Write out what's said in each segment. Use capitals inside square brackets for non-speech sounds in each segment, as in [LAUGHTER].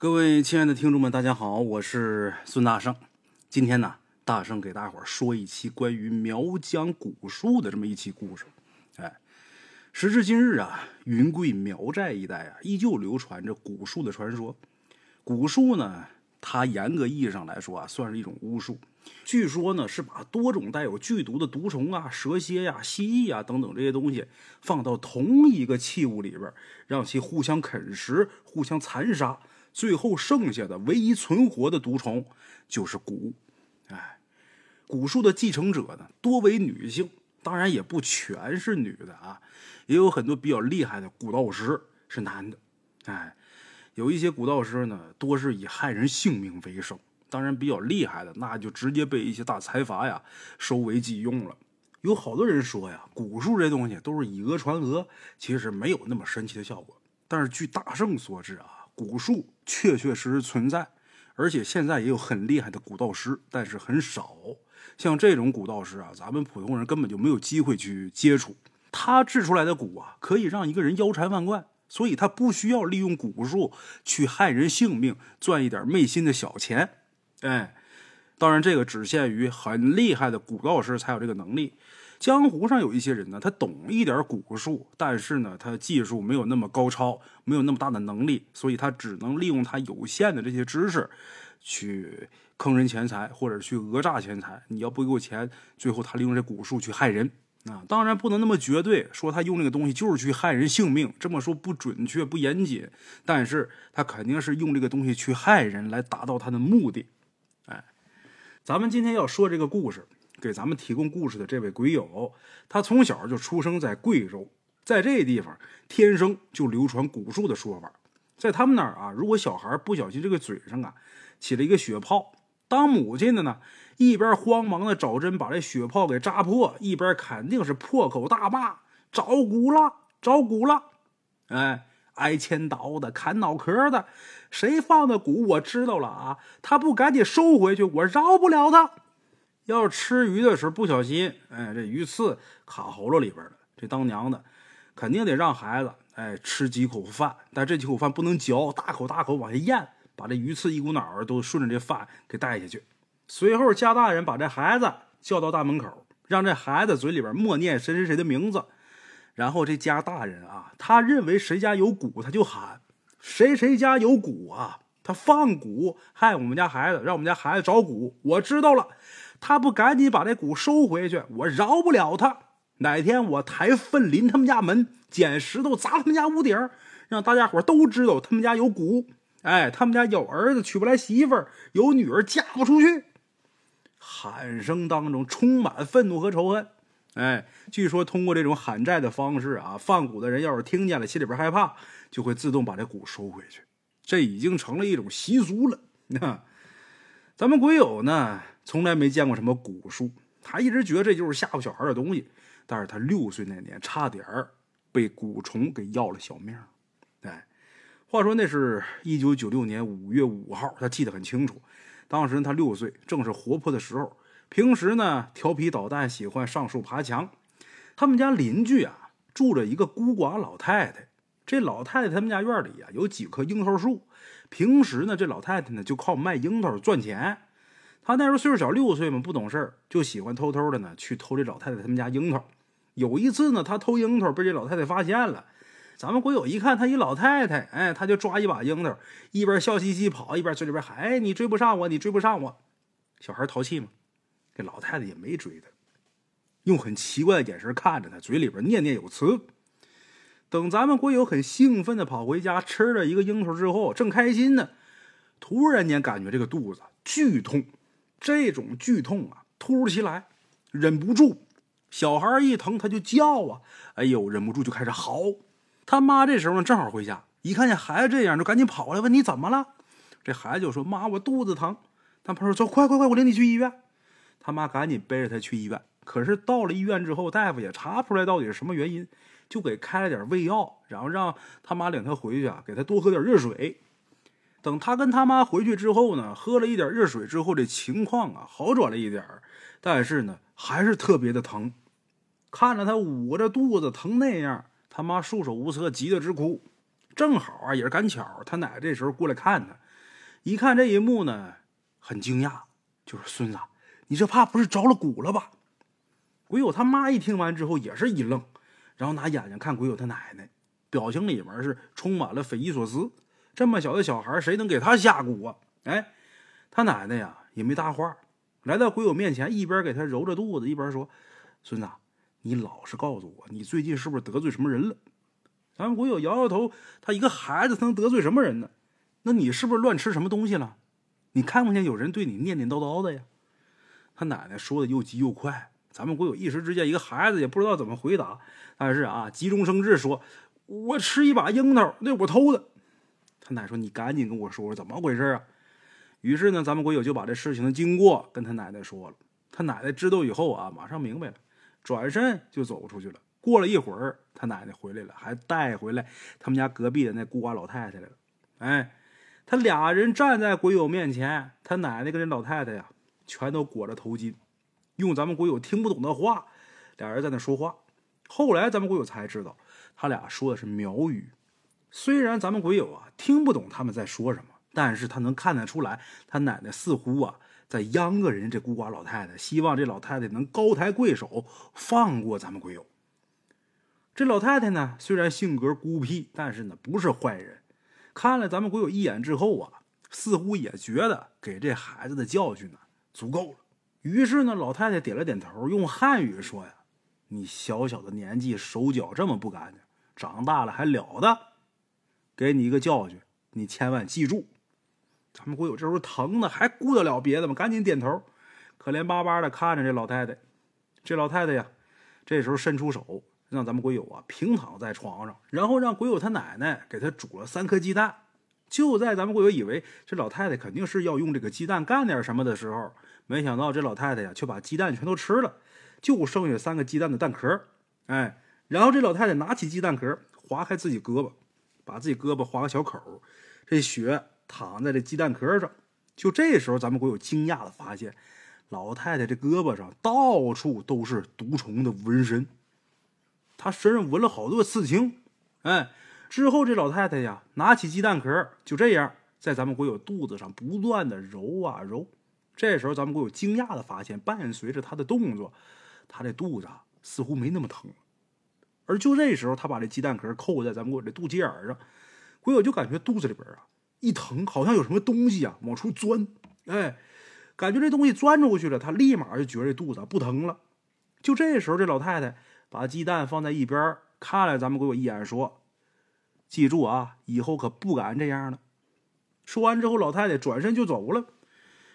各位亲爱的听众们，大家好，我是孙大圣。今天呢，大圣给大伙儿说一期关于苗疆古树的这么一期故事。哎，时至今日啊，云贵苗寨一带啊，依旧流传着古树的传说。古树呢，它严格意义上来说啊，算是一种巫术。据说呢，是把多种带有剧毒的毒虫啊、蛇蝎呀、蜥蜴啊等等这些东西放到同一个器物里边，让其互相啃食、互相残杀。最后剩下的唯一存活的毒虫就是蛊，哎，蛊术的继承者呢多为女性，当然也不全是女的啊，也有很多比较厉害的蛊道师是男的，哎，有一些蛊道师呢多是以害人性命为生，当然比较厉害的那就直接被一些大财阀呀收为己用了。有好多人说呀，蛊术这东西都是以讹传讹，其实没有那么神奇的效果。但是据大圣所知啊。蛊术确确实实存在，而且现在也有很厉害的蛊道师，但是很少。像这种蛊道师啊，咱们普通人根本就没有机会去接触。他制出来的蛊啊，可以让一个人腰缠万贯，所以他不需要利用蛊术去害人性命，赚一点昧心的小钱。哎，当然这个只限于很厉害的蛊道师才有这个能力。江湖上有一些人呢，他懂一点蛊术，但是呢，他技术没有那么高超，没有那么大的能力，所以他只能利用他有限的这些知识，去坑人钱财或者去讹诈钱财。你要不给我钱，最后他利用这蛊术去害人啊！当然不能那么绝对说他用这个东西就是去害人性命，这么说不准确不严谨。但是他肯定是用这个东西去害人来达到他的目的。哎，咱们今天要说这个故事。给咱们提供故事的这位鬼友，他从小就出生在贵州，在这地方天生就流传蛊术的说法。在他们那儿啊，如果小孩不小心这个嘴上啊起了一个血泡，当母亲的呢一边慌忙的找针把这血泡给扎破，一边肯定是破口大骂：“招蛊了，招蛊了！”哎，挨千刀的，砍脑壳的，谁放的蛊我知道了啊！他不赶紧收回去，我饶不了他。要是吃鱼的时候不小心，哎，这鱼刺卡喉咙里边了，这当娘的肯定得让孩子哎吃几口饭，但这几口饭不能嚼，大口大口往下咽，把这鱼刺一股脑儿都顺着这饭给带下去。随后家大人把这孩子叫到大门口，让这孩子嘴里边默念谁谁谁的名字，然后这家大人啊，他认为谁家有蛊，他就喊谁谁家有蛊啊，他放蛊害我们家孩子，让我们家孩子找蛊，我知道了。他不赶紧把这鼓收回去，我饶不了他。哪天我抬粪临他们家门，捡石头砸他们家屋顶让大家伙都知道他们家有鼓。哎，他们家有儿子娶不来媳妇，有女儿嫁不出去。喊声当中充满愤怒和仇恨。哎，据说通过这种喊债的方式啊，放蛊的人要是听见了，心里边害怕，就会自动把这鼓收回去。这已经成了一种习俗了。那 [LAUGHS] 咱们鬼友呢？从来没见过什么蛊术，他一直觉得这就是吓唬小孩的东西。但是他六岁那年，差点被蛊虫给要了小命。哎，话说那是一九九六年五月五号，他记得很清楚。当时他六岁，正是活泼的时候。平时呢，调皮捣蛋，喜欢上树爬墙。他们家邻居啊，住着一个孤寡老太太。这老太太他们家院里啊，有几棵樱桃树。平时呢，这老太太呢，就靠卖樱桃赚钱。她那时候岁数小，六岁嘛，不懂事儿，就喜欢偷偷的呢去偷这老太太他们家樱桃。有一次呢，她偷樱桃被这老太太发现了。咱们国友一看她一老太太，哎，他就抓一把樱桃，一边笑嘻嘻跑，一边嘴里边喊：“哎，你追不上我，你追不上我。”小孩淘气嘛，这老太太也没追他，用很奇怪的眼神看着他，嘴里边念念有词。等咱们鬼友很兴奋的跑回家，吃了一个樱桃之后，正开心呢，突然间感觉这个肚子剧痛。这种剧痛啊，突如其来，忍不住，小孩一疼他就叫啊，哎呦，忍不住就开始嚎。他妈这时候呢正好回家，一看见孩子这样，就赶紧跑来问你怎么了。这孩子就说：“妈，我肚子疼。”他朋友说：“快快快，我领你去医院。”他妈赶紧背着他去医院。可是到了医院之后，大夫也查不出来到底是什么原因，就给开了点胃药，然后让他妈领他回去啊，给他多喝点热水。等他跟他妈回去之后呢，喝了一点热水之后，这情况啊好转了一点但是呢还是特别的疼。看着他捂着肚子疼那样，他妈束手无策，急得直哭。正好啊也是赶巧，他奶这时候过来看他，一看这一幕呢，很惊讶，就是孙子，你这怕不是着了蛊了吧？鬼友他妈一听完之后也是一愣，然后拿眼睛看鬼友他奶奶，表情里面是充满了匪夷所思。这么小的小孩，谁能给他下蛊啊？哎，他奶奶呀也没搭话，来到鬼友面前，一边给他揉着肚子，一边说：“孙子，你老实告诉我，你最近是不是得罪什么人了？”咱们鬼友摇摇头，他一个孩子，他能得罪什么人呢？那你是不是乱吃什么东西了？你看不见有人对你念念叨叨的呀？他奶奶说的又急又快。咱们国有一时之间，一个孩子也不知道怎么回答，但是啊，急中生智说：“我吃一把樱桃，那我偷的。”他奶说：“你赶紧跟我说说怎么回事啊！”于是呢，咱们国友就把这事情的经过跟他奶奶说了。他奶奶知道以后啊，马上明白了，转身就走出去了。过了一会儿，他奶奶回来了，还带回来他们家隔壁的那孤寡老太太来了。哎，他俩人站在鬼友面前，他奶奶跟这老太太呀，全都裹着头巾。用咱们国友听不懂的话，俩人在那说话。后来咱们国友才知道，他俩说的是苗语。虽然咱们鬼友啊听不懂他们在说什么，但是他能看得出来，他奶奶似乎啊在央个人这孤寡老太太，希望这老太太能高抬贵手，放过咱们鬼友。这老太太呢，虽然性格孤僻，但是呢不是坏人。看了咱们鬼友一眼之后啊，似乎也觉得给这孩子的教训呢足够了。于是呢，老太太点了点头，用汉语说：“呀，你小小的年纪手脚这么不干净，长大了还了得？给你一个教训，你千万记住。”咱们国友这时候疼的还顾得了别的吗？赶紧点头，可怜巴巴的看着这老太太。这老太太呀，这时候伸出手，让咱们国友啊平躺在床上，然后让鬼友他奶奶给他煮了三颗鸡蛋。就在咱们国友以为这老太太肯定是要用这个鸡蛋干点什么的时候，没想到这老太太呀，却把鸡蛋全都吃了，就剩下三个鸡蛋的蛋壳。哎，然后这老太太拿起鸡蛋壳，划开自己胳膊，把自己胳膊划个小口，这血淌在这鸡蛋壳上。就这时候，咱们国友惊讶的发现，老太太这胳膊上到处都是毒虫的纹身，她身上纹了好多刺青。哎，之后这老太太呀，拿起鸡蛋壳，就这样在咱们国友肚子上不断的揉啊揉。这时候，咱们国友惊讶的发现，伴随着他的动作，他这肚子似乎没那么疼。而就这时候，他把这鸡蛋壳扣在咱们国友这肚脐眼上，国友就感觉肚子里边啊一疼，好像有什么东西啊往出钻。哎，感觉这东西钻出去了，他立马就觉得这肚子不疼了。就这时候，这老太太把鸡蛋放在一边，看了咱们国友一眼，说：“记住啊，以后可不敢这样了。”说完之后，老太太转身就走了。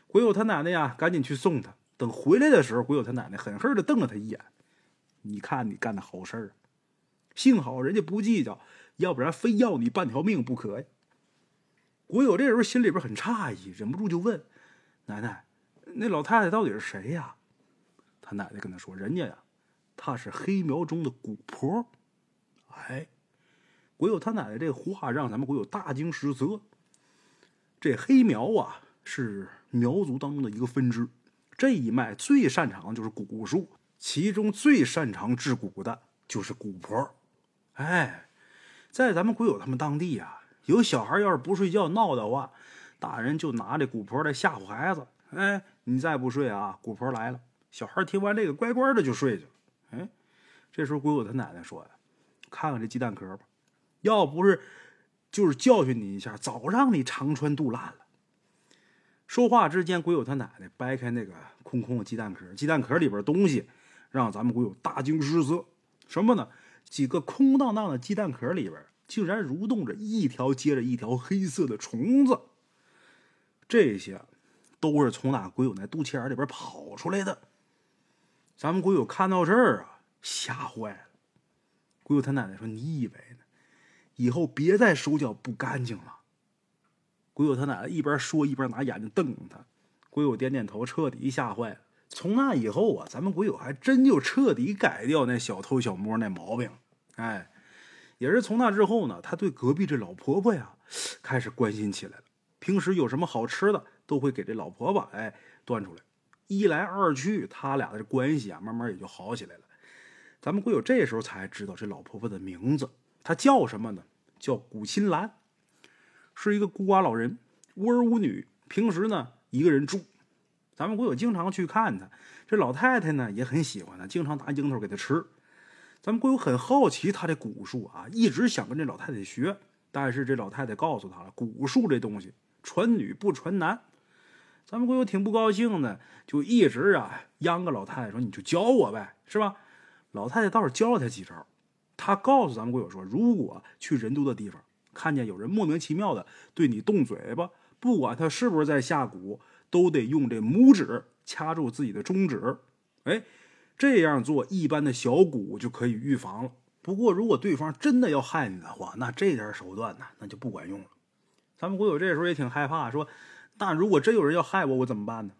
鬼友他奶奶呀，赶紧去送他。等回来的时候，鬼友他奶奶狠狠的瞪了他一眼：“你看你干的好事儿，幸好人家不计较，要不然非要你半条命不可呀。”鬼友这时候心里边很诧异，忍不住就问：“奶奶，那老太太到底是谁呀？”他奶奶跟他说：“人家呀，她是黑苗中的蛊婆。”哎，鬼友他奶奶这话让咱们鬼友大惊失色。这黑苗啊，是。苗族当中的一个分支，这一脉最擅长的就是蛊术，其中最擅长治蛊的就是蛊婆。哎，在咱们鬼友他们当地啊，有小孩要是不睡觉闹的话，大人就拿这蛊婆来吓唬孩子。哎，你再不睡啊，蛊婆来了。小孩听完这个，乖乖的就睡去了。哎，这时候鬼友他奶奶说呀：“看看这鸡蛋壳吧，要不是就是教训你一下，早让你肠穿肚烂了。”说话之间，鬼友他奶奶掰开那个空空的鸡蛋壳，鸡蛋壳里边东西让咱们鬼友大惊失色。什么呢？几个空荡荡的鸡蛋壳里边竟然蠕动着一条接着一条黑色的虫子。这些都是从那鬼友那肚脐眼里边跑出来的。咱们鬼友看到这儿啊，吓坏了。鬼友他奶奶说：“你以为？以后别再手脚不干净了。”鬼友他奶奶一边说一边拿眼睛瞪着他，鬼友点点头，彻底吓坏了。从那以后啊，咱们鬼友还真就彻底改掉那小偷小摸那毛病。哎，也是从那之后呢，他对隔壁这老婆婆呀开始关心起来了。平时有什么好吃的，都会给这老婆婆哎端出来。一来二去，他俩的关系啊慢慢也就好起来了。咱们鬼友这时候才知道这老婆婆的名字，他叫什么呢？叫古青兰。是一个孤寡老人，无儿无女，平时呢一个人住。咱们国友经常去看他，这老太太呢也很喜欢他，经常拿樱桃给他吃。咱们国友很好奇他的蛊术啊，一直想跟这老太太学，但是这老太太告诉他了，蛊术这东西传女不传男。咱们国友挺不高兴的，就一直啊央个老太太说：“你就教我呗，是吧？”老太太倒是教了他几招。他告诉咱们鬼友说：“如果去人多的地方，看见有人莫名其妙的对你动嘴巴，不管他是不是在下蛊。”都得用这拇指掐住自己的中指，哎，这样做一般的小蛊就可以预防了。不过，如果对方真的要害你的话，那这点手段呢，那就不管用了。咱们鬼友这时候也挺害怕，说：“那如果真有人要害我，我怎么办呢？”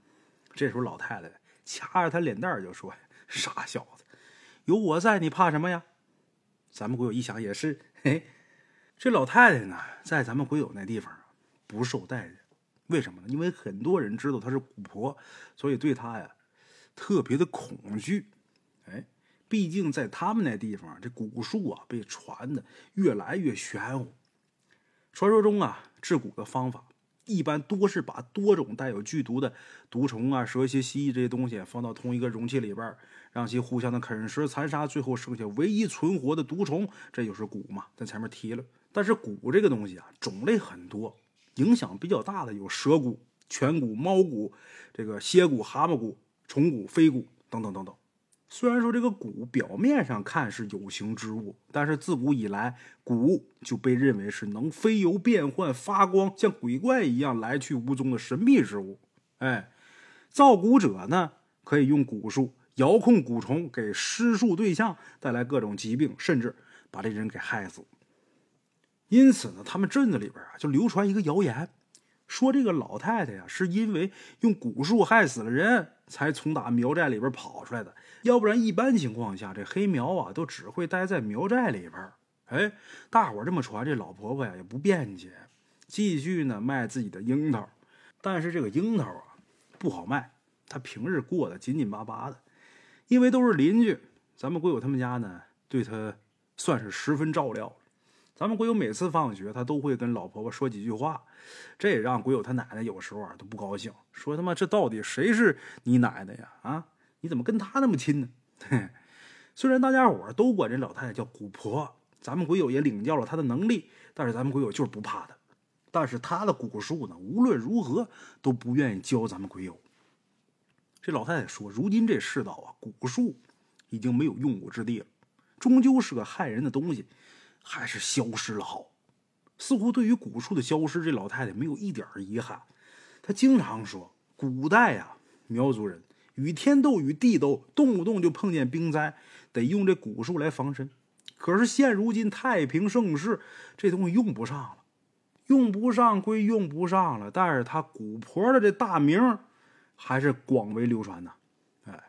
这时候老太太掐着他脸蛋就说：“傻小子，有我在，你怕什么呀？”咱们鬼友一想也是，[LAUGHS] 嘿，这老太太呢，在咱们鬼友那地方不受待见。为什么呢？因为很多人知道她是蛊婆，所以对她呀特别的恐惧。哎，毕竟在他们那地方，这蛊术啊被传的越来越玄乎。传说中啊，治蛊的方法一般多是把多种带有剧毒的毒虫啊、蛇蝎、蜥蜴这些东西放到同一个容器里边，让其互相的啃食残杀，最后剩下唯一存活的毒虫，这就是蛊嘛。在前面提了，但是蛊这个东西啊，种类很多。影响比较大的有蛇蛊、犬蛊、猫蛊、这个蝎蛊、蛤蟆蛊、虫蛊、飞蛊等等等等。虽然说这个蛊表面上看是有形之物，但是自古以来，蛊就被认为是能飞游变幻、发光，像鬼怪一样来去无踪的神秘之物。哎，造蛊者呢，可以用蛊术遥控蛊虫，给施术对象带来各种疾病，甚至把这人给害死。因此呢，他们镇子里边啊，就流传一个谣言，说这个老太太呀，是因为用蛊术害死了人，才从打苗寨里边跑出来的。要不然，一般情况下，这黑苗啊，都只会待在苗寨里边。哎，大伙这么传，这老婆婆呀也不辩解，继续呢卖自己的樱桃。但是这个樱桃啊，不好卖。她平日过得紧紧巴巴的，因为都是邻居，咱们鬼友他们家呢，对他算是十分照料。咱们鬼友每次放学，他都会跟老婆婆说几句话，这也让鬼友他奶奶有时候啊都不高兴，说他妈这到底谁是你奶奶呀？啊，你怎么跟他那么亲呢？虽然大家伙都管这老太太叫古婆，咱们鬼友也领教了她的能力，但是咱们鬼友就是不怕她。但是她的蛊术呢，无论如何都不愿意教咱们鬼友。这老太太说：“如今这世道啊，蛊术已经没有用武之地了，终究是个害人的东西。”还是消失了好，似乎对于蛊术的消失，这老太太没有一点遗憾。她经常说，古代呀，苗族人与天斗、与地斗，动不动就碰见兵灾，得用这蛊术来防身。可是现如今太平盛世，这东西用不上了，用不上归用不上了，但是他蛊婆的这大名还是广为流传呢。哎，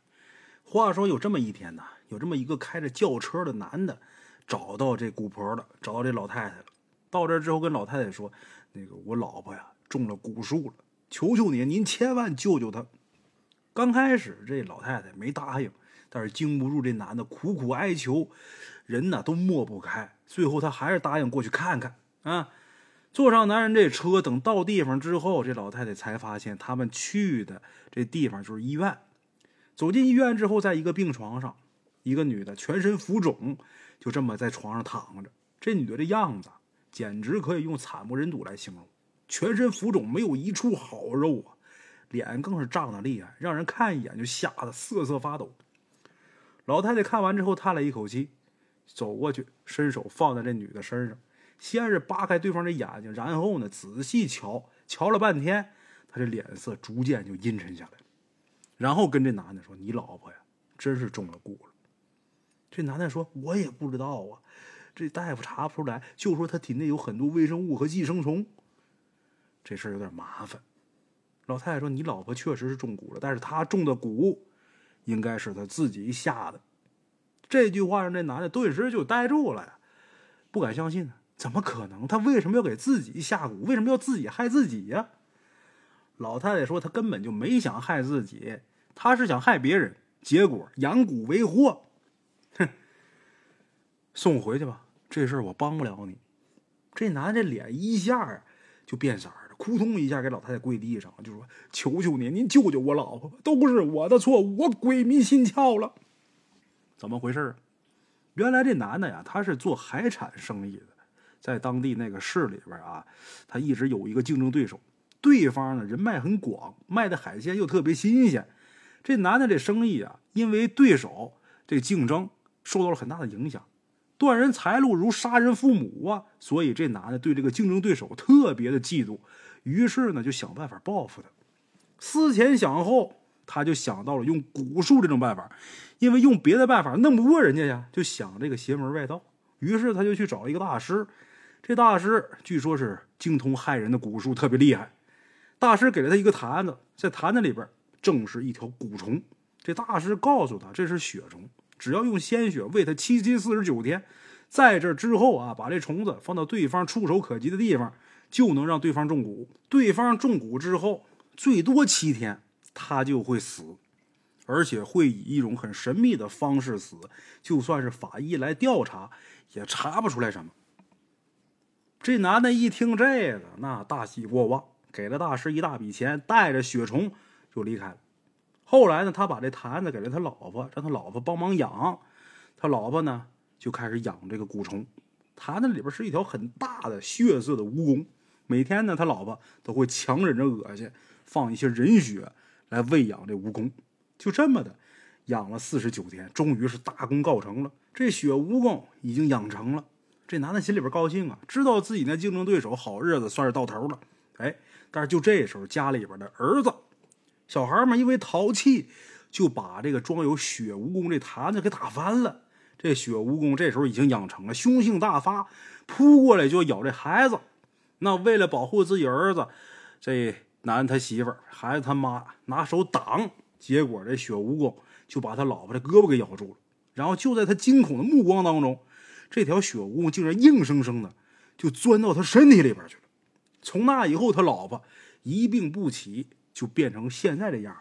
话说有这么一天呢，有这么一个开着轿车的男的。找到这姑婆了，找到这老太太了。到这之后，跟老太太说：“那个我老婆呀中了蛊术了，求求您，您千万救救她。”刚开始这老太太没答应，但是经不住这男的苦苦哀求，人呢都抹不开。最后她还是答应过去看看啊。坐上男人这车，等到地方之后，这老太太才发现他们去的这地方就是医院。走进医院之后，在一个病床上，一个女的全身浮肿。就这么在床上躺着，这女的这样子简直可以用惨不忍睹来形容，全身浮肿，没有一处好肉啊，脸更是涨得厉害，让人看一眼就吓得瑟瑟发抖。老太太看完之后叹了一口气，走过去，伸手放在这女的身上，先是扒开对方的眼睛，然后呢仔细瞧，瞧了半天，他这脸色逐渐就阴沉下来，然后跟这男的说：“你老婆呀，真是中了蛊了。”这男的说：“我也不知道啊，这大夫查不出来，就说他体内有很多微生物和寄生虫。这事儿有点麻烦。”老太太说：“你老婆确实是中蛊了，但是她中的蛊，应该是她自己下的。”这句话让这男的顿时就呆住了，不敢相信，怎么可能？他为什么要给自己下蛊？为什么要自己害自己呀？老太太说：“她根本就没想害自己，她是想害别人，结果养蛊为祸。”哼，送回去吧，这事儿我帮不了你。这男的脸一下就变色了，扑通一下给老太太跪地上，就说：“求求您，您救救我老婆吧！都是我的错，我鬼迷心窍了。”怎么回事？原来这男的呀，他是做海产生意的，在当地那个市里边啊，他一直有一个竞争对手，对方呢人脉很广，卖的海鲜又特别新鲜。这男的这生意啊，因为对手这竞争受到了很大的影响，断人财路如杀人父母啊！所以这男的对这个竞争对手特别的嫉妒，于是呢就想办法报复他。思前想后，他就想到了用蛊术这种办法，因为用别的办法弄不过人家呀，就想这个邪门外道。于是他就去找了一个大师，这大师据说是精通害人的蛊术，特别厉害。大师给了他一个坛子，在坛子里边。正是一条蛊虫，这大师告诉他这是血虫，只要用鲜血喂它七七四十九天，在这之后啊，把这虫子放到对方触手可及的地方，就能让对方中蛊。对方中蛊之后，最多七天他就会死，而且会以一种很神秘的方式死，就算是法医来调查也查不出来什么。这男的一听这个，那大喜过望，给了大师一大笔钱，带着血虫。就离开了。后来呢，他把这坛子给了他老婆，让他老婆帮忙养。他老婆呢，就开始养这个蛊虫。坛子里边是一条很大的血色的蜈蚣。每天呢，他老婆都会强忍着恶心，放一些人血来喂养这蜈蚣。就这么的养了四十九天，终于是大功告成了。这血蜈蚣已经养成了。这男的心里边高兴啊，知道自己那竞争对手好日子算是到头了。哎，但是就这时候，家里边的儿子。小孩们因为淘气，就把这个装有血蜈蚣这坛子给打翻了。这血蜈蚣这时候已经养成了，凶性大发，扑过来就咬这孩子。那为了保护自己儿子，这男他媳妇、孩子他妈拿手挡，结果这血蜈蚣就把他老婆的胳膊给咬住了。然后就在他惊恐的目光当中，这条血蜈蚣竟然硬生生的就钻到他身体里边去了。从那以后，他老婆一病不起。就变成现在这样。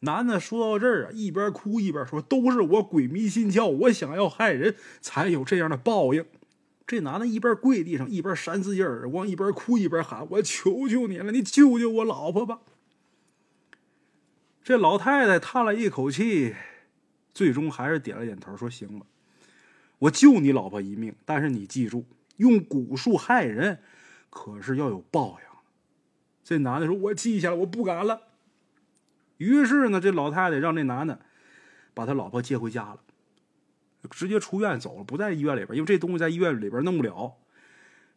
男的说到这儿啊，一边哭一边说：“都是我鬼迷心窍，我想要害人，才有这样的报应。”这男的一边跪地上，一边扇自己耳光，一边哭一边喊：“我求求你了，你救救我老婆吧！”这老太太叹了一口气，最终还是点了点头，说：“行了，我救你老婆一命，但是你记住，用蛊术害人，可是要有报应。”这男的说：“我记下了，我不敢了。”于是呢，这老太太让这男的把他老婆接回家了，直接出院走了，不在医院里边，因为这东西在医院里边弄不了。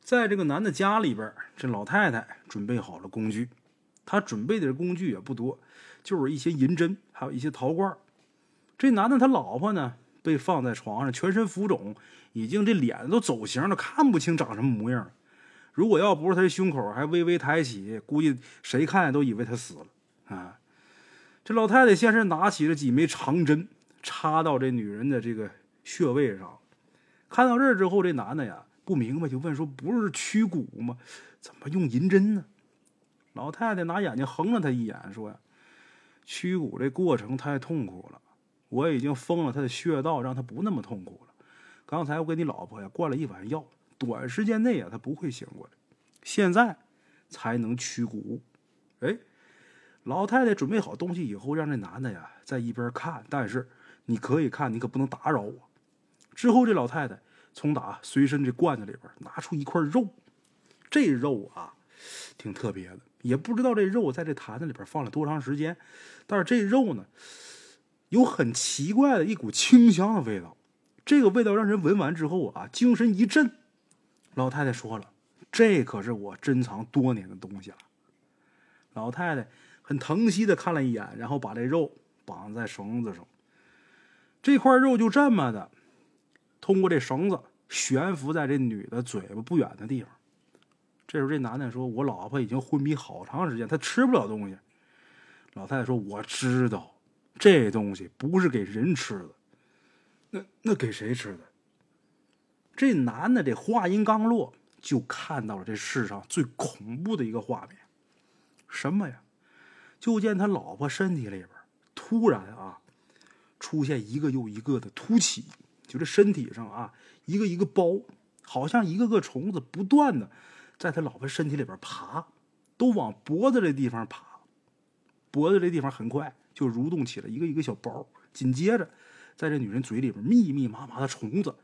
在这个男的家里边，这老太太准备好了工具，她准备的工具也不多，就是一些银针，还有一些陶罐。这男的他老婆呢，被放在床上，全身浮肿，已经这脸都走形了，看不清长什么模样。如果要不是他胸口还微微抬起，估计谁看见都以为他死了啊！这老太太先是拿起了几枚长针，插到这女人的这个穴位上。看到这儿之后，这男的呀不明白，就问说：“不是驱骨吗？怎么用银针呢？”老太太拿眼睛横了他一眼，说：“呀，驱骨这过程太痛苦了，我已经封了他的穴道，让他不那么痛苦了。刚才我给你老婆呀灌了一碗药。”短时间内啊，他不会醒过来。现在才能驱骨。哎，老太太准备好东西以后，让这男的呀在一边看。但是你可以看，你可不能打扰我。之后，这老太太从打随身这罐子里边拿出一块肉。这肉啊，挺特别的，也不知道这肉在这坛子里边放了多长时间。但是这肉呢，有很奇怪的一股清香的味道。这个味道让人闻完之后啊，精神一振。老太太说了：“这可是我珍藏多年的东西了。”老太太很疼惜的看了一眼，然后把这肉绑在绳子上。这块肉就这么的，通过这绳子悬浮在这女的嘴巴不远的地方。这时候，这男的说：“我老婆已经昏迷好长时间，她吃不了东西。”老太太说：“我知道，这东西不是给人吃的，那那给谁吃的？”这男的这话音刚落，就看到了这世上最恐怖的一个画面，什么呀？就见他老婆身体里边突然啊，出现一个又一个的凸起，就这身体上啊，一个一个包，好像一个个虫子不断的在他老婆身体里边爬。都往脖子这地方爬，脖子这地方很快就蠕动起了一个一个小包，紧接着，在这女人嘴里边密密麻麻的虫子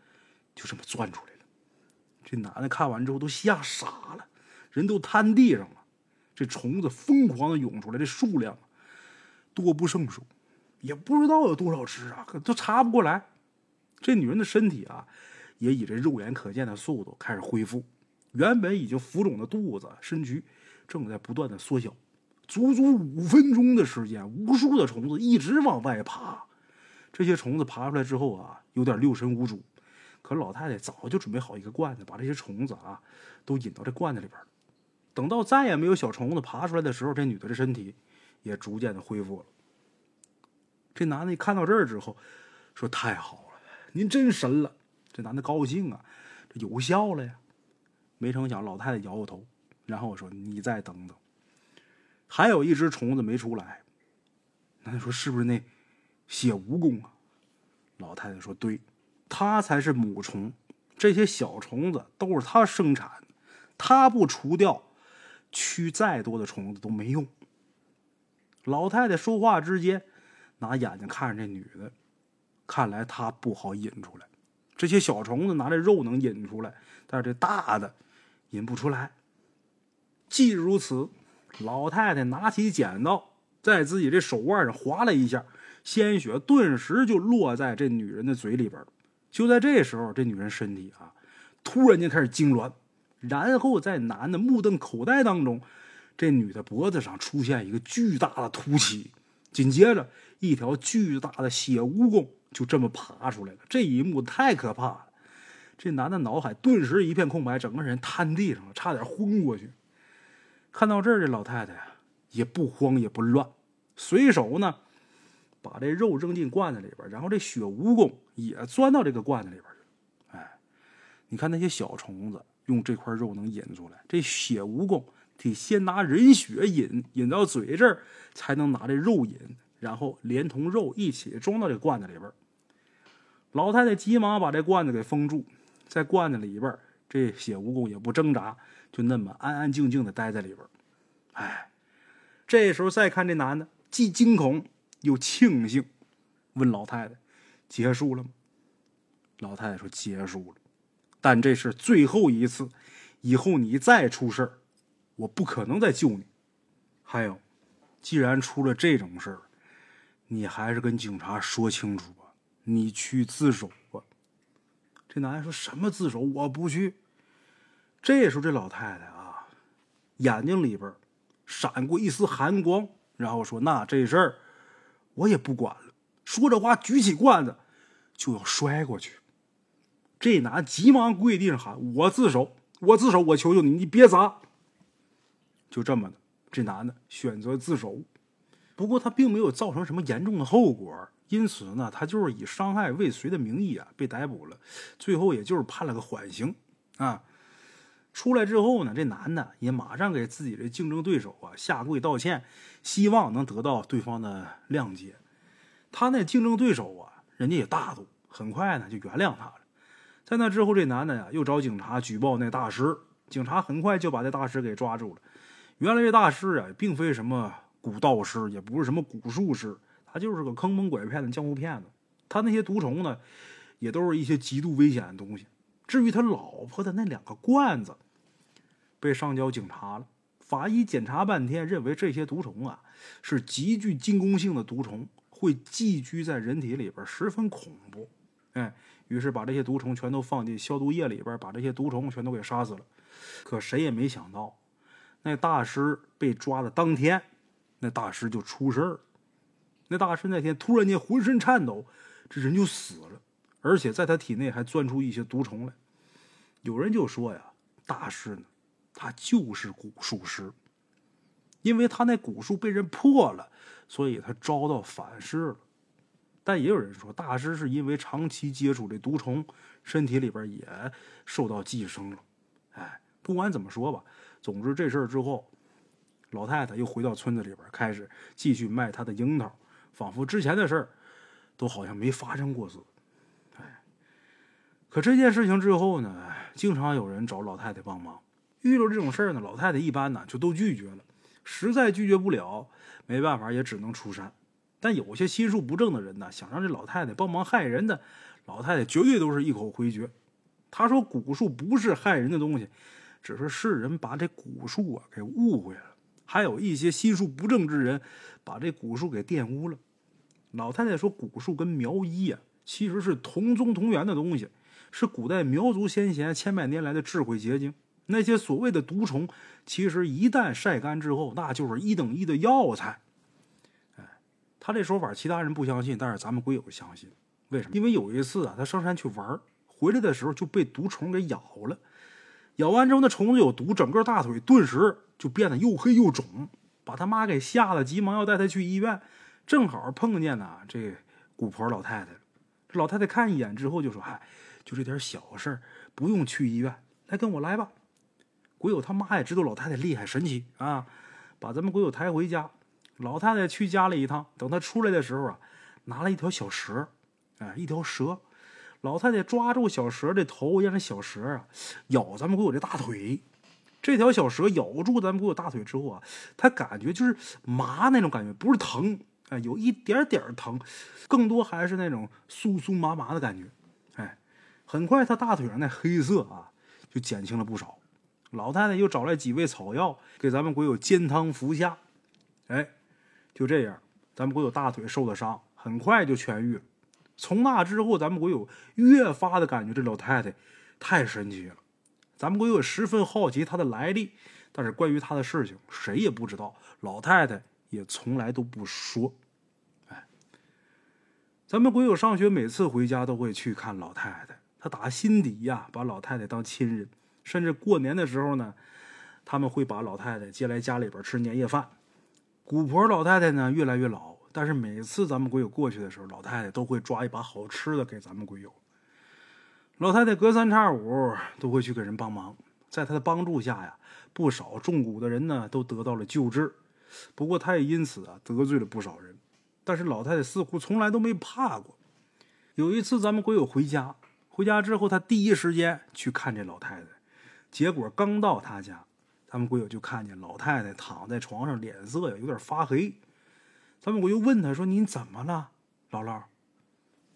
就这么钻出来了。这男的看完之后都吓傻了，人都瘫地上了。这虫子疯狂的涌出来，这数量多不胜数，也不知道有多少只啊，可都查不过来。这女人的身体啊，也以这肉眼可见的速度开始恢复。原本已经浮肿的肚子、身躯正在不断的缩小。足足五分钟的时间，无数的虫子一直往外爬。这些虫子爬出来之后啊，有点六神无主。可老太太早就准备好一个罐子，把这些虫子啊都引到这罐子里边。等到再也没有小虫子爬出来的时候，这女的的身体也逐渐的恢复了。这男的一看到这儿之后，说：“太好了，您真神了！”这男的高兴啊，这有效了呀。没成想，老太太摇摇头，然后我说：“你再等等，还有一只虫子没出来。”那你说：“是不是那血蜈蚣啊？”老太太说：“对，它才是母虫，这些小虫子都是它生产，它不除掉，驱再多的虫子都没用。”老太太说话之间，拿眼睛看着这女的，看来她不好引出来。这些小虫子拿这肉能引出来，但是这大的。引不出来。既如此，老太太拿起剪刀，在自己这手腕上划了一下，鲜血顿时就落在这女人的嘴里边就在这时候，这女人身体啊，突然间开始痉挛，然后在男的目瞪口呆当中，这女的脖子上出现一个巨大的凸起，紧接着一条巨大的血蜈蚣就这么爬出来了。这一幕太可怕了。这男的脑海顿时一片空白，整个人瘫地上了，差点昏过去。看到这儿，这老太太呀也不慌也不乱，随手呢把这肉扔进罐子里边，然后这血蜈蚣也钻到这个罐子里边去。哎，你看那些小虫子用这块肉能引出来，这血蜈蚣得先拿人血引，引到嘴这儿才能拿这肉引，然后连同肉一起装到这罐子里边。老太太急忙把这罐子给封住。在罐子里边，这血蜈蚣也不挣扎，就那么安安静静的待在里边。哎，这时候再看这男的，既惊恐又庆幸，问老太太：“结束了吗？”老太太说：“结束了，但这是最后一次，以后你再出事儿，我不可能再救你。还有，既然出了这种事儿，你还是跟警察说清楚吧，你去自首吧。”这男的说什么自首？我不去。这时候，这老太太啊，眼睛里边闪过一丝寒光，然后说：“那这事儿我也不管了。”说这话，举起罐子就要摔过去。这男急忙跪地上喊：“我自首！我自首！我求求你，你别砸！”就这么的，这男的选择自首。不过他并没有造成什么严重的后果。因此呢，他就是以伤害未遂的名义啊被逮捕了，最后也就是判了个缓刑啊。出来之后呢，这男的也马上给自己的竞争对手啊下跪道歉，希望能得到对方的谅解。他那竞争对手啊，人家也大度，很快呢就原谅他了。在那之后，这男的呀又找警察举报那大师，警察很快就把这大师给抓住了。原来这大师啊，并非什么古道师，也不是什么古术师。他就是个坑蒙拐骗的江湖骗子，他那些毒虫呢，也都是一些极度危险的东西。至于他老婆的那两个罐子，被上交警察了。法医检查半天，认为这些毒虫啊是极具进攻性的毒虫，会寄居在人体里边，十分恐怖。哎，于是把这些毒虫全都放进消毒液里边，把这些毒虫全都给杀死了。可谁也没想到，那大师被抓的当天，那大师就出事儿。那大师那天突然间浑身颤抖，这人就死了，而且在他体内还钻出一些毒虫来。有人就说呀，大师呢，他就是蛊术师，因为他那蛊术被人破了，所以他遭到反噬了。但也有人说，大师是因为长期接触这毒虫，身体里边也受到寄生了。哎，不管怎么说吧，总之这事儿之后，老太太又回到村子里边，开始继续卖她的樱桃。仿佛之前的事儿都好像没发生过似的，可这件事情之后呢，经常有人找老太太帮忙，遇到这种事儿呢，老太太一般呢就都拒绝了。实在拒绝不了，没办法也只能出山。但有些心术不正的人呢，想让这老太太帮忙害人的，老太太绝对都是一口回绝。她说蛊术不是害人的东西，只是世人把这蛊术啊给误会了。还有一些心术不正之人，把这蛊术给玷污了。老太太说，蛊术跟苗医呀，其实是同宗同源的东西，是古代苗族先贤千百年来的智慧结晶。那些所谓的毒虫，其实一旦晒干之后，那就是一等一的药材。哎，他这说法，其他人不相信，但是咱们鬼友相信。为什么？因为有一次啊，他上山去玩，回来的时候就被毒虫给咬了。咬完之后，那虫子有毒，整个大腿顿时就变得又黑又肿，把他妈给吓得，急忙要带他去医院。正好碰见呢这古婆老太太，这老太太看一眼之后就说：“嗨，就这点小事儿，不用去医院，来跟我来吧。”鬼友他妈也知道老太太厉害神奇啊，把咱们鬼友抬回家。老太太去家里一趟，等她出来的时候啊，拿了一条小蛇，哎，一条蛇。老太太抓住小蛇的头，让这小蛇啊咬咱们鬼友这大腿。这条小蛇咬住咱们鬼友大腿之后啊，他感觉就是麻那种感觉，不是疼，哎，有一点点疼，更多还是那种酥酥麻麻的感觉。很快他大腿上那黑色啊就减轻了不少。老太太又找来几味草药，给咱们鬼友煎汤服下。哎，就这样，咱们鬼友大腿受的伤很快就痊愈了。从那之后，咱们鬼友越发的感觉这老太太太神奇了。咱们鬼友十分好奇她的来历，但是关于她的事情，谁也不知道。老太太也从来都不说。哎，咱们鬼友上学每次回家都会去看老太太，他打心底呀把老太太当亲人，甚至过年的时候呢，他们会把老太太接来家里边吃年夜饭。古婆老太太呢越来越老。但是每次咱们鬼友过去的时候，老太太都会抓一把好吃的给咱们鬼友。老太太隔三差五都会去给人帮忙，在她的帮助下呀，不少中蛊的人呢都得到了救治。不过她也因此啊得罪了不少人。但是老太太似乎从来都没怕过。有一次咱们鬼友回家，回家之后，他第一时间去看这老太太，结果刚到他家，咱们鬼友就看见老太太躺在床上，脸色呀有点发黑。咱们我又问他说：“您怎么了，姥姥？”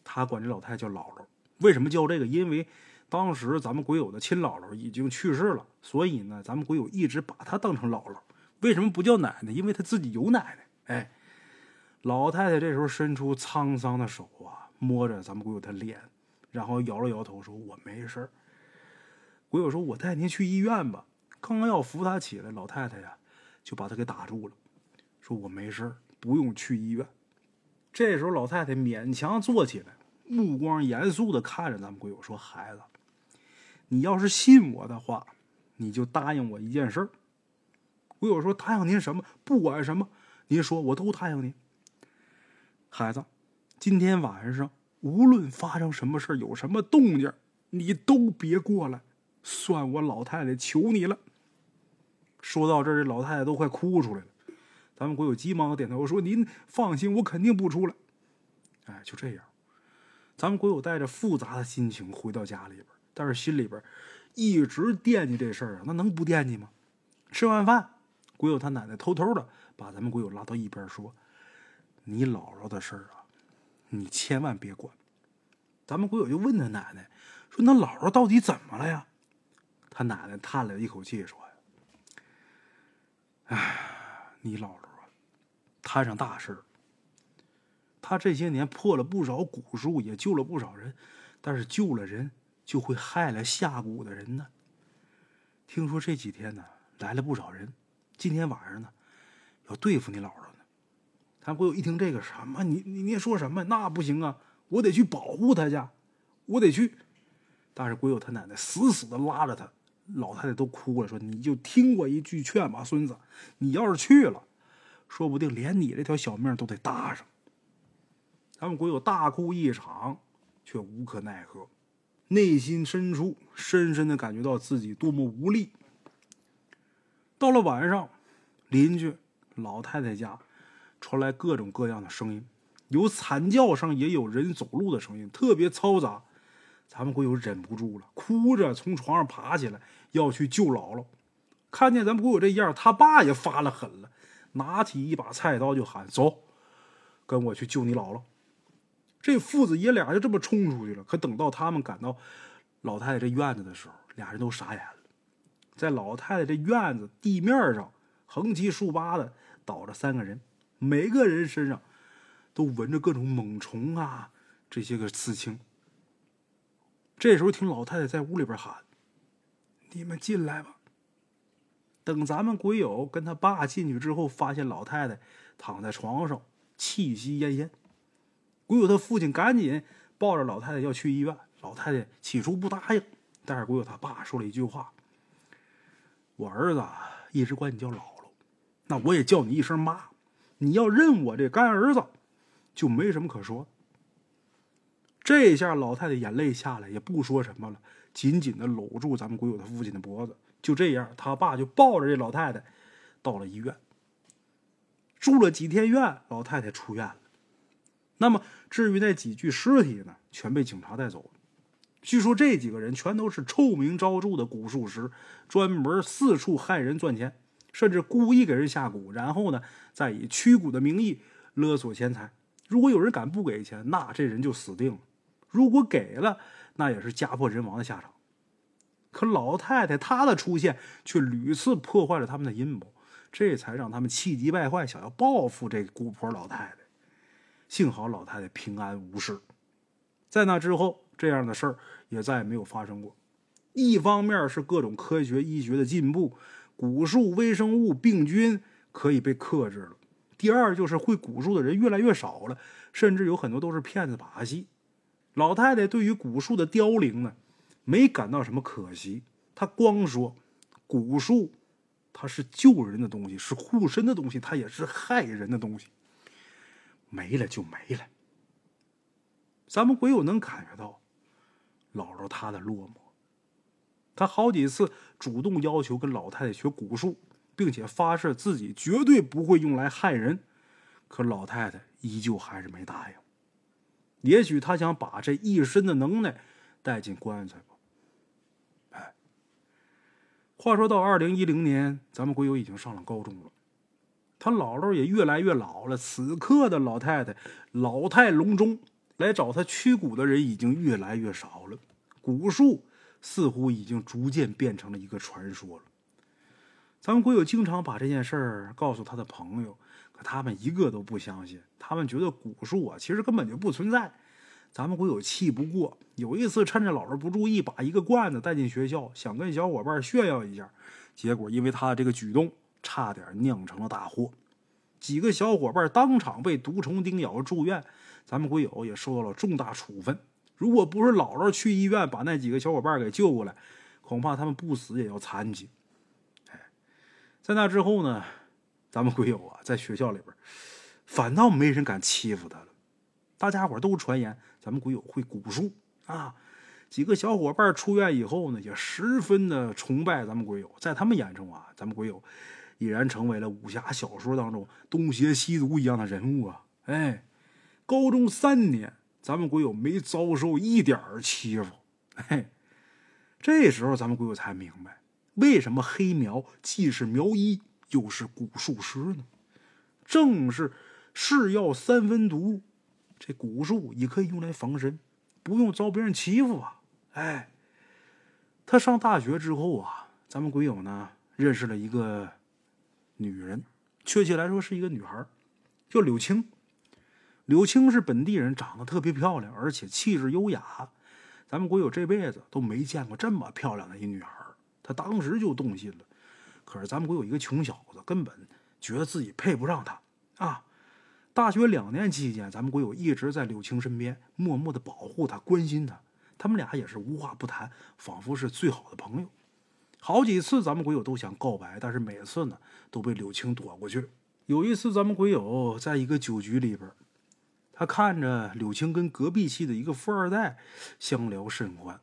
他管这老太太叫姥姥。为什么叫这个？因为当时咱们鬼友的亲姥姥已经去世了，所以呢，咱们鬼友一直把她当成姥姥。为什么不叫奶奶？因为她自己有奶奶。哎，老太太这时候伸出沧桑的手啊，摸着咱们鬼友的脸，然后摇了摇头说：“我没事儿鬼友说：“我带您去医院吧。”刚要扶她起来，老太太呀就把他给打住了，说：“我没事不用去医院。这时候，老太太勉强坐起来，目光严肃的看着咱们鬼友说：“孩子，你要是信我的话，你就答应我一件事儿。”鬼友说：“答应您什么？不管什么，您说，我都答应您。孩子，今天晚上无论发生什么事有什么动静，你都别过来，算我老太太求你了。”说到这儿，这老太太都快哭出来了。咱们鬼友急忙点头我说：“您放心，我肯定不出来。”哎，就这样，咱们鬼友带着复杂的心情回到家里边，但是心里边一直惦记这事儿啊，那能不惦记吗？吃完饭，鬼友他奶奶偷偷的把咱们鬼友拉到一边说：“你姥姥的事儿啊，你千万别管。”咱们鬼友就问他奶奶说：“那姥姥到底怎么了呀？”他奶奶叹了一口气说：“呀，哎，你姥姥啊。”摊上大事他这些年破了不少蛊术，也救了不少人，但是救了人就会害了下蛊的人呢。听说这几天呢来了不少人，今天晚上呢要对付你姥姥。他鬼友一听这个什么，你你你说什么？那不行啊，我得去保护他去，我得去。但是鬼友他奶奶死死的拉着他，老太太都哭了，说你就听我一句劝吧，孙子，你要是去了。说不定连你这条小命都得搭上。咱们鬼友大哭一场，却无可奈何，内心深处深深的感觉到自己多么无力。到了晚上，邻居老太太家传来各种各样的声音，有惨叫声，也有人走路的声音，特别嘈杂。咱们鬼友忍不住了，哭着从床上爬起来，要去救姥姥。看见咱们鬼友这样，他爸也发了狠了，拿起一把菜刀就喊：“走，跟我去救你姥姥。”这父子爷俩就这么冲出去了。可等到他们赶到老太太这院子的时候，俩人都傻眼了。在老太太这院子地面上横七竖八的倒着三个人，每个人身上都纹着各种猛虫啊，这些个刺青。这时候听老太太在屋里边喊：“你们进来吧。”等咱们鬼友跟他爸进去之后，发现老太太躺在床上，气息奄奄。鬼友他父亲赶紧抱着老太太要去医院，老太太起初不答应，但是鬼友他爸说了一句话：“我儿子一直管你叫姥姥，那我也叫你一声妈，你要认我这干儿子，就没什么可说。”这下老太太眼泪下来，也不说什么了，紧紧的搂住咱们鬼友他父亲的脖子。就这样，他爸就抱着这老太太到了医院，住了几天院，老太太出院了。那么，至于那几具尸体呢，全被警察带走了。据说这几个人全都是臭名昭著的古术师，专门四处害人赚钱，甚至故意给人下蛊，然后呢，再以驱蛊的名义勒索钱财。如果有人敢不给钱，那这人就死定了；如果给了，那也是家破人亡的下场。可老太太她的出现却屡次破坏了他们的阴谋，这才让他们气急败坏，想要报复这个姑婆老太太。幸好老太太平安无事。在那之后，这样的事儿也再也没有发生过。一方面是各种科学医学的进步，蛊术、微生物、病菌可以被克制了；第二就是会蛊术的人越来越少了，甚至有很多都是骗子把戏。老太太对于蛊术的凋零呢？没感到什么可惜，她光说，蛊术，它是救人的东西，是护身的东西，它也是害人的东西。没了就没了。咱们鬼友能感觉到，姥姥她的落寞。她好几次主动要求跟老太太学蛊术，并且发誓自己绝对不会用来害人，可老太太依旧还是没答应。也许他想把这一身的能耐带进棺材吧。哎话说到二零一零年，咱们鬼友已经上了高中了，他姥姥也越来越老了。此刻的老太太老态龙钟，来找他驱蛊的人已经越来越少了，蛊术似乎已经逐渐变成了一个传说了。咱们鬼友经常把这件事儿告诉他的朋友，可他们一个都不相信，他们觉得蛊术啊，其实根本就不存在。咱们鬼友气不过，有一次趁着老师不注意，把一个罐子带进学校，想跟小伙伴炫耀一下，结果因为他的这个举动，差点酿成了大祸，几个小伙伴当场被毒虫叮咬住院，咱们鬼友也受到了重大处分。如果不是姥姥去医院把那几个小伙伴给救过来，恐怕他们不死也要残疾。哎，在那之后呢，咱们鬼友啊，在学校里边，反倒没人敢欺负他了。大家伙都传言咱们鬼友会蛊术啊！几个小伙伴出院以后呢，也十分的崇拜咱们鬼友。在他们眼中啊，咱们鬼友已然成为了武侠小说当中东邪西毒一样的人物啊！哎，高中三年，咱们鬼友没遭受一点儿欺负。嘿，这时候咱们鬼友才明白，为什么黑苗既是苗医又是蛊术师呢？正是是药三分毒。这蛊术也可以用来防身，不用遭别人欺负啊！哎，他上大学之后啊，咱们鬼友呢认识了一个女人，确切来说是一个女孩，叫柳青。柳青是本地人，长得特别漂亮，而且气质优雅。咱们鬼友这辈子都没见过这么漂亮的一女孩，他当时就动心了。可是咱们鬼友一个穷小子，根本觉得自己配不上她啊！大学两年期间，咱们鬼友一直在柳青身边，默默的保护她，关心她。他们俩也是无话不谈，仿佛是最好的朋友。好几次，咱们鬼友都想告白，但是每次呢都被柳青躲过去。有一次，咱们鬼友在一个酒局里边，他看着柳青跟隔壁系的一个富二代相聊甚欢，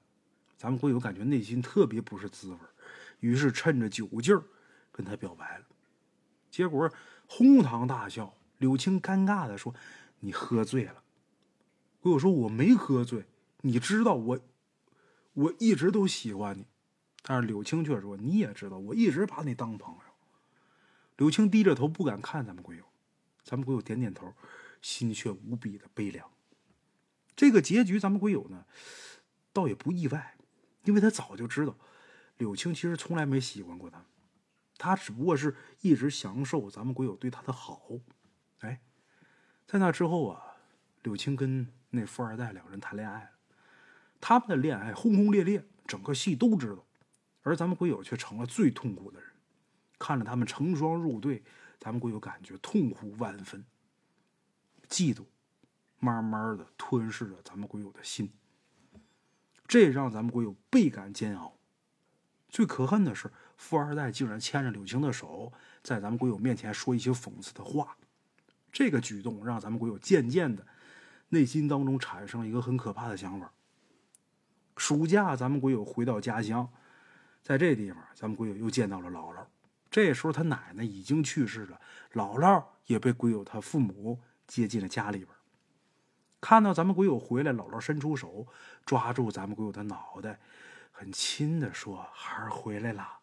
咱们鬼友感觉内心特别不是滋味，于是趁着酒劲儿跟他表白了，结果哄堂大笑。柳青尴尬的说：“你喝醉了。”鬼友说：“我没喝醉，你知道我，我一直都喜欢你。”但是柳青却说：“你也知道，我一直把你当朋友。”柳青低着头不敢看咱们鬼友，咱们鬼友点点头，心却无比的悲凉。这个结局，咱们鬼友呢，倒也不意外，因为他早就知道柳青其实从来没喜欢过他，他只不过是一直享受咱们鬼友对他的好。哎，在那之后啊，柳青跟那富二代两人谈恋爱了，他们的恋爱轰轰烈烈，整个戏都知道，而咱们鬼友却成了最痛苦的人，看着他们成双入对，咱们鬼友感觉痛苦万分，嫉妒。慢慢的吞噬着咱们鬼友的心，这让咱们鬼友倍感煎熬。最可恨的是，富二代竟然牵着柳青的手，在咱们鬼友面前说一些讽刺的话。这个举动让咱们鬼友渐渐的内心当中产生了一个很可怕的想法。暑假，咱们鬼友回到家乡，在这地方，咱们鬼友又见到了姥姥。这时候，他奶奶已经去世了，姥姥也被鬼友他父母接进了家里边。看到咱们鬼友回来，姥姥伸出手抓住咱们鬼友的脑袋，很亲的说：“孩儿回来了。”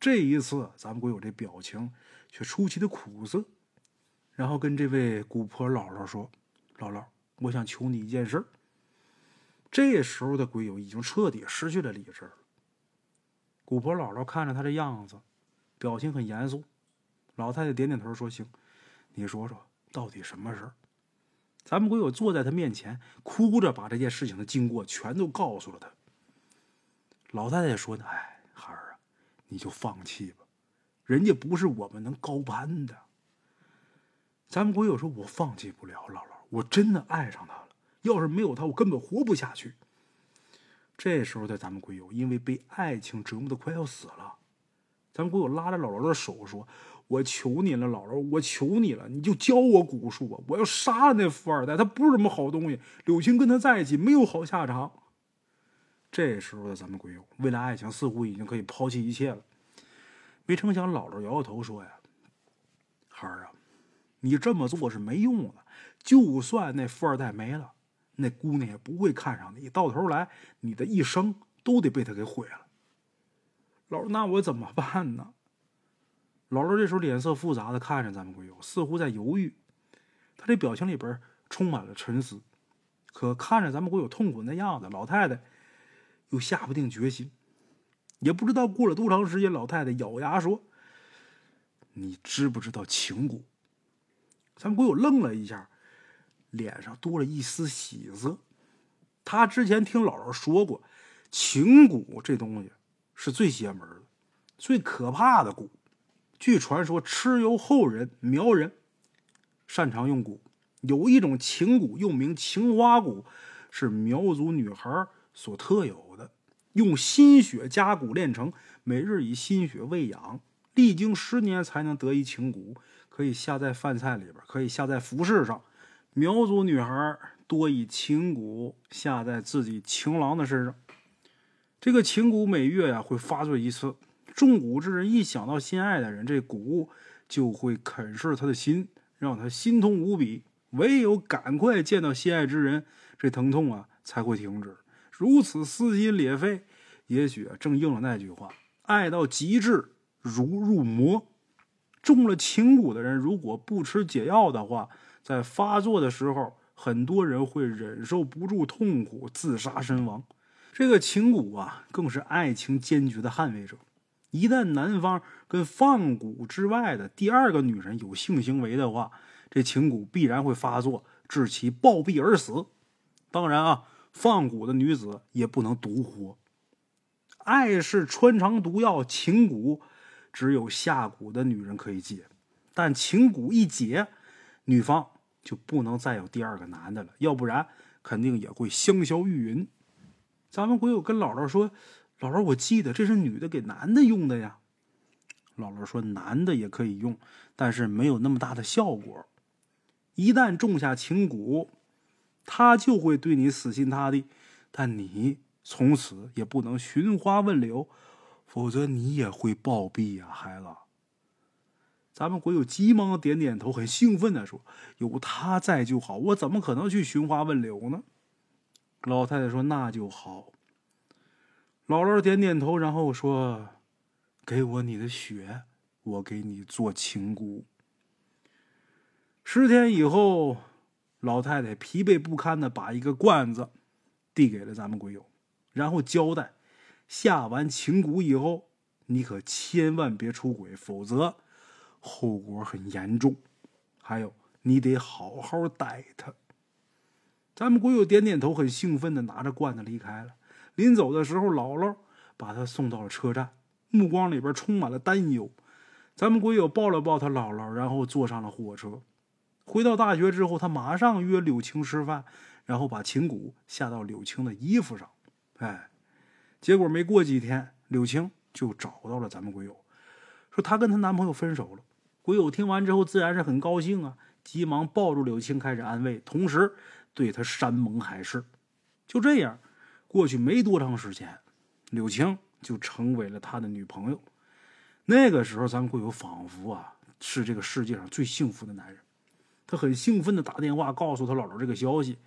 这一次，咱们鬼友这表情却出奇的苦涩，然后跟这位姑婆姥姥说：“姥姥，我想求你一件事。”这时候的鬼友已经彻底失去了理智了。姑婆姥姥看着他这样子，表情很严肃。老太太点点头说：“行，你说说，到底什么事儿？”咱们鬼友坐在他面前，哭着把这件事情的经过全都告诉了他。老太太说：“哎，孩儿啊，你就放弃吧，人家不是我们能高攀的。”咱们鬼友说：“我放弃不了，姥姥，我真的爱上他了。要是没有他，我根本活不下去。”这时候的咱们鬼友因为被爱情折磨的快要死了，咱们鬼友拉着姥姥的手说。我求你了，姥姥，我求你了，你就教我蛊术吧！我要杀了那富二代，他不是什么好东西。柳青跟他在一起没有好下场。这时候的咱们鬼友，为了爱情，似乎已经可以抛弃一切了。没成想，姥姥摇摇头说：“呀，孩儿啊，你这么做是没用的。就算那富二代没了，那姑娘也不会看上你。到头来，你的一生都得被他给毁了。姥，那我怎么办呢？”姥姥这时候脸色复杂的看着咱们鬼友，似乎在犹豫。他这表情里边充满了沉思。可看着咱们鬼友痛苦的样子，老太太又下不定决心。也不知道过了多长时间，老太太咬牙说：“你知不知道情蛊？”咱们鬼友愣了一下，脸上多了一丝喜色。他之前听姥姥说过，情蛊这东西是最邪门的、最可怕的蛊。据传说，蚩尤后人苗人擅长用蛊，有一种情蛊，又名情花蛊，是苗族女孩所特有的，用心血加蛊炼成，每日以心血喂养，历经十年才能得一情蛊，可以下在饭菜里边，可以下在服饰上。苗族女孩多以情蛊下在自己情郎的身上，这个情蛊每月呀会发作一次。中蛊之人一想到心爱的人，这蛊就会啃噬他的心，让他心痛无比。唯有赶快见到心爱之人，这疼痛啊才会停止。如此撕心裂肺，也许正应了那句话：爱到极致如入魔。中了情蛊的人，如果不吃解药的话，在发作的时候，很多人会忍受不住痛苦，自杀身亡。这个情蛊啊，更是爱情坚决的捍卫者。一旦男方跟放蛊之外的第二个女人有性行为的话，这情蛊必然会发作，致其暴毙而死。当然啊，放蛊的女子也不能独活。爱是穿肠毒药，情蛊只有下蛊的女人可以解，但情蛊一解，女方就不能再有第二个男的了，要不然肯定也会香消玉殒。咱们鬼友跟姥姥说。姥姥，我记得这是女的给男的用的呀。姥姥说：“男的也可以用，但是没有那么大的效果。一旦种下情蛊，他就会对你死心塌地，但你从此也不能寻花问柳，否则你也会暴毙呀，孩子。”咱们鬼友急忙点点头，很兴奋的说：“有他在就好，我怎么可能去寻花问柳呢？”老太太说：“那就好。”姥姥点点头，然后说：“给我你的血，我给你做情蛊。”十天以后，老太太疲惫不堪的把一个罐子递给了咱们鬼友，然后交代：下完情蛊以后，你可千万别出轨，否则后果很严重。还有，你得好好待他。咱们鬼友点点头，很兴奋的拿着罐子离开了。临走的时候，姥姥把他送到了车站，目光里边充满了担忧。咱们鬼友抱了抱他姥姥，然后坐上了火车。回到大学之后，他马上约柳青吃饭，然后把情蛊下到柳青的衣服上。哎，结果没过几天，柳青就找到了咱们鬼友，说她跟她男朋友分手了。鬼友听完之后，自然是很高兴啊，急忙抱住柳青开始安慰，同时对她山盟海誓。就这样，过去没多长时间，柳青就成为了他的女朋友。那个时候，咱们鬼友仿佛啊是这个世界上最幸福的男人。他很兴奋的打电话告诉他姥姥这个消息，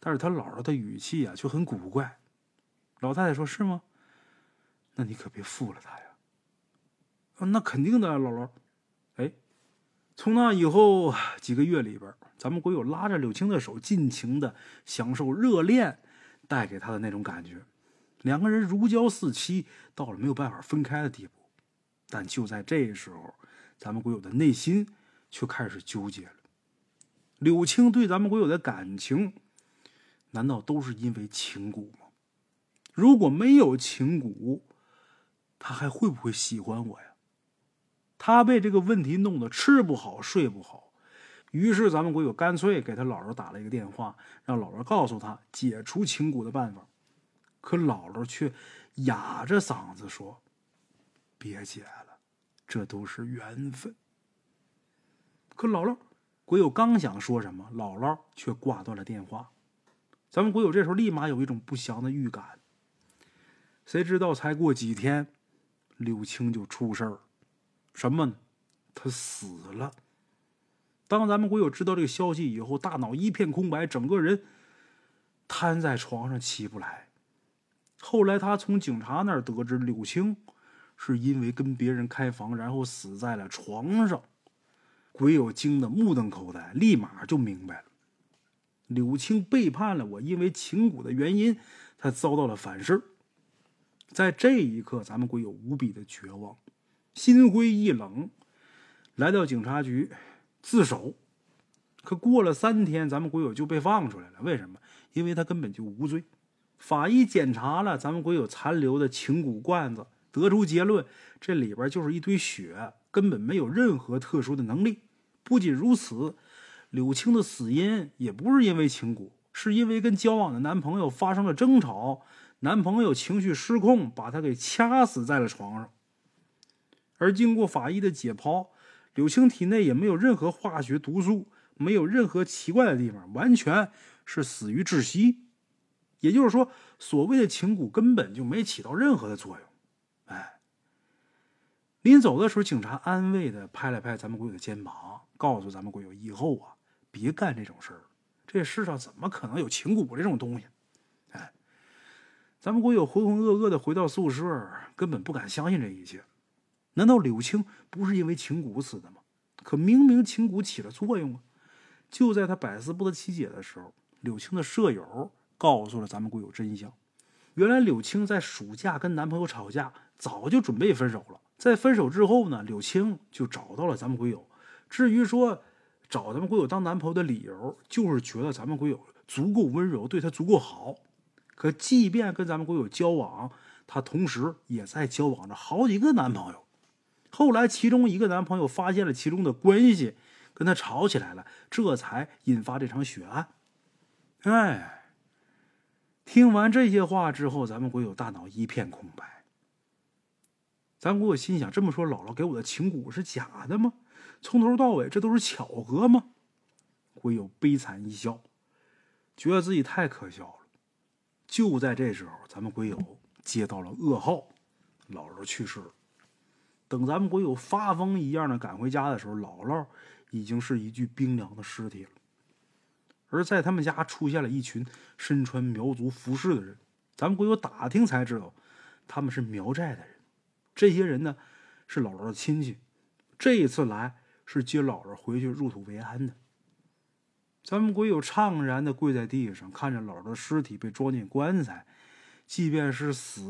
但是他姥姥的语气啊却很古怪。老太太说：“是吗？那你可别负了他呀。”“，那肯定的，姥姥。”哎，从那以后几个月里边，咱们鬼友拉着柳青的手，尽情的享受热恋带给他的那种感觉，两个人如胶似漆，到了没有办法分开的地步。但就在这时候，咱们鬼友的内心却开始纠结了。柳青对咱们鬼友的感情，难道都是因为情蛊吗？如果没有情蛊，他还会不会喜欢我呀？他被这个问题弄得吃不好睡不好，于是咱们鬼友干脆给他姥姥打了一个电话，让姥姥告诉他解除情蛊的办法。可姥姥却哑着嗓子说：“别解了，这都是缘分。”可姥姥。鬼友刚想说什么，姥姥却挂断了电话。咱们鬼友这时候立马有一种不祥的预感。谁知道才过几天，柳青就出事儿，什么呢？他死了。当咱们鬼友知道这个消息以后，大脑一片空白，整个人瘫在床上起不来。后来他从警察那儿得知，柳青是因为跟别人开房，然后死在了床上。鬼友惊得目瞪口呆，立马就明白了，柳青背叛了我，因为情蛊的原因，他遭到了反噬。在这一刻，咱们鬼友无比的绝望，心灰意冷，来到警察局自首。可过了三天，咱们鬼友就被放出来了。为什么？因为他根本就无罪。法医检查了咱们鬼友残留的情骨罐子，得出结论，这里边就是一堆血。根本没有任何特殊的能力。不仅如此，柳青的死因也不是因为情骨，是因为跟交往的男朋友发生了争吵，男朋友情绪失控，把她给掐死在了床上。而经过法医的解剖，柳青体内也没有任何化学毒素，没有任何奇怪的地方，完全是死于窒息。也就是说，所谓的情蛊根本就没起到任何的作用。哎临走的时候，警察安慰的拍了拍咱们鬼友的肩膀，告诉咱们鬼友以后啊，别干这种事儿。这世上怎么可能有情蛊这种东西？哎，咱们鬼友浑浑噩噩的回到宿舍，根本不敢相信这一切。难道柳青不是因为情蛊死的吗？可明明情蛊起了作用啊！就在他百思不得其解的时候，柳青的舍友告诉了咱们鬼友真相：原来柳青在暑假跟男朋友吵架，早就准备分手了。在分手之后呢，柳青就找到了咱们鬼友。至于说找咱们鬼友当男朋友的理由，就是觉得咱们鬼友足够温柔，对他足够好。可即便跟咱们鬼友交往，他同时也在交往着好几个男朋友。后来，其中一个男朋友发现了其中的关系，跟他吵起来了，这才引发这场血案。哎，听完这些话之后，咱们鬼友大脑一片空白。咱鬼友心想：这么说，姥姥给我的情蛊是假的吗？从头到尾，这都是巧合吗？鬼友悲惨一笑，觉得自己太可笑了。就在这时候，咱们鬼友接到了噩耗，姥姥去世了。等咱们鬼友发疯一样的赶回家的时候，姥姥已经是一具冰凉的尸体了。而在他们家出现了一群身穿苗族服饰的人。咱们鬼友打听才知道。他们是苗寨的人。这些人呢，是姥姥的亲戚。这一次来是接姥姥回去入土为安的。咱们鬼友怅然的跪在地上，看着姥姥的尸体被装进棺材，即便是死，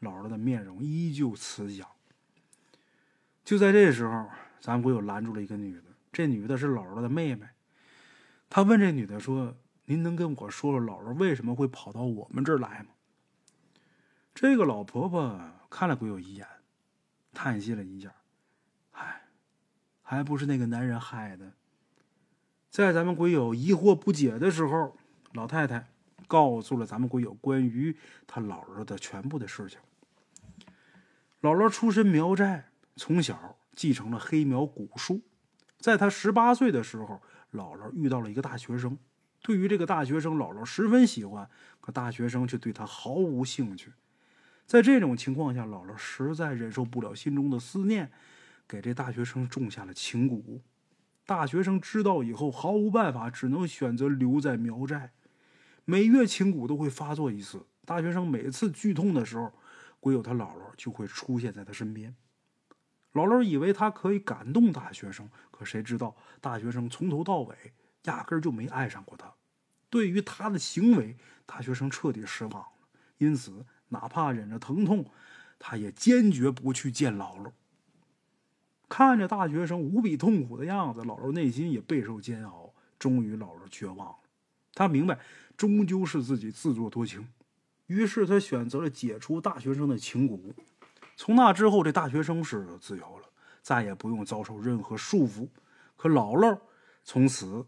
姥姥的面容依旧慈祥。就在这时候，咱们鬼友拦住了一个女的，这女的是姥姥的妹妹。他问这女的说：“您能跟我说说姥姥为什么会跑到我们这儿来吗？”这个老婆婆看了鬼友一眼，叹息了一下：“唉，还不是那个男人害的。”在咱们鬼友疑惑不解的时候，老太太告诉了咱们鬼友关于他姥姥的全部的事情。姥姥出身苗寨，从小继承了黑苗蛊术。在他十八岁的时候，姥姥遇到了一个大学生。对于这个大学生，姥姥十分喜欢，可大学生却对他毫无兴趣。在这种情况下，姥姥实在忍受不了心中的思念，给这大学生种下了情蛊。大学生知道以后毫无办法，只能选择留在苗寨。每月情蛊都会发作一次，大学生每次剧痛的时候，鬼友他姥姥就会出现在他身边。姥姥以为他可以感动大学生，可谁知道大学生从头到尾压根就没爱上过他。对于他的行为，大学生彻底失望了，因此哪怕忍着疼痛，他也坚决不去见姥姥。看着大学生无比痛苦的样子，姥姥内心也备受煎熬。终于，姥姥绝望了。他明白，终究是自己自作多情，于是他选择了解除大学生的情蛊。从那之后，这大学生是自由了，再也不用遭受任何束缚。可姥姥从此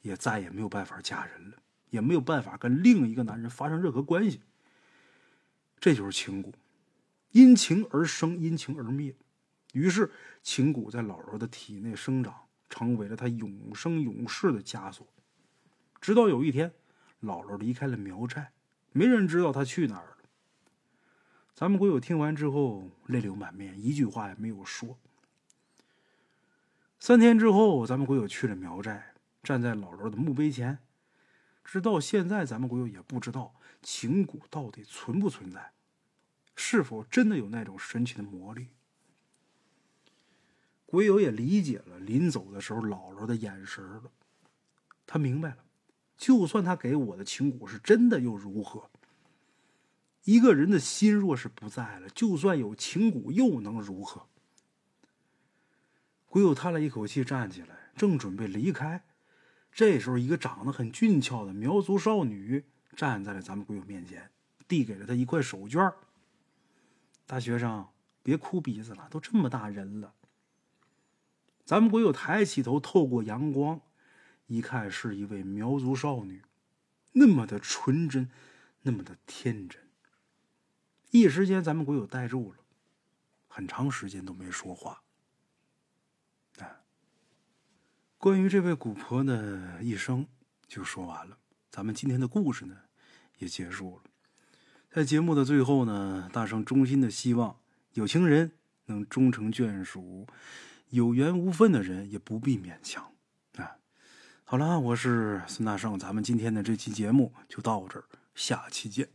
也再也没有办法嫁人了，也没有办法跟另一个男人发生任何关系。这就是情蛊，因情而生，因情而灭。于是，情蛊在姥姥的体内生长，成为了她永生永世的枷锁。直到有一天，姥姥离开了苗寨，没人知道她去哪儿了。咱们鬼友听完之后，泪流满面，一句话也没有说。三天之后，咱们鬼友去了苗寨，站在姥姥的墓碑前，直到现在，咱们鬼友也不知道情蛊到底存不存在，是否真的有那种神奇的魔力。鬼友也理解了临走的时候姥姥的眼神了，他明白了，就算他给我的情蛊是真的又如何？一个人的心若是不在了，就算有情蛊又能如何？鬼友叹了一口气，站起来，正准备离开，这时候，一个长得很俊俏的苗族少女站在了咱们鬼友面前，递给了他一块手绢大学生，别哭鼻子了，都这么大人了。咱们鬼友抬起头，透过阳光，一看是一位苗族少女，那么的纯真，那么的天真。一时间，咱们鬼友呆住了，很长时间都没说话。啊，关于这位古婆的一生就说完了，咱们今天的故事呢也结束了。在节目的最后呢，大圣衷心的希望有情人能终成眷属。有缘无分的人也不必勉强，啊，好了，我是孙大圣，咱们今天的这期节目就到这儿，下期见。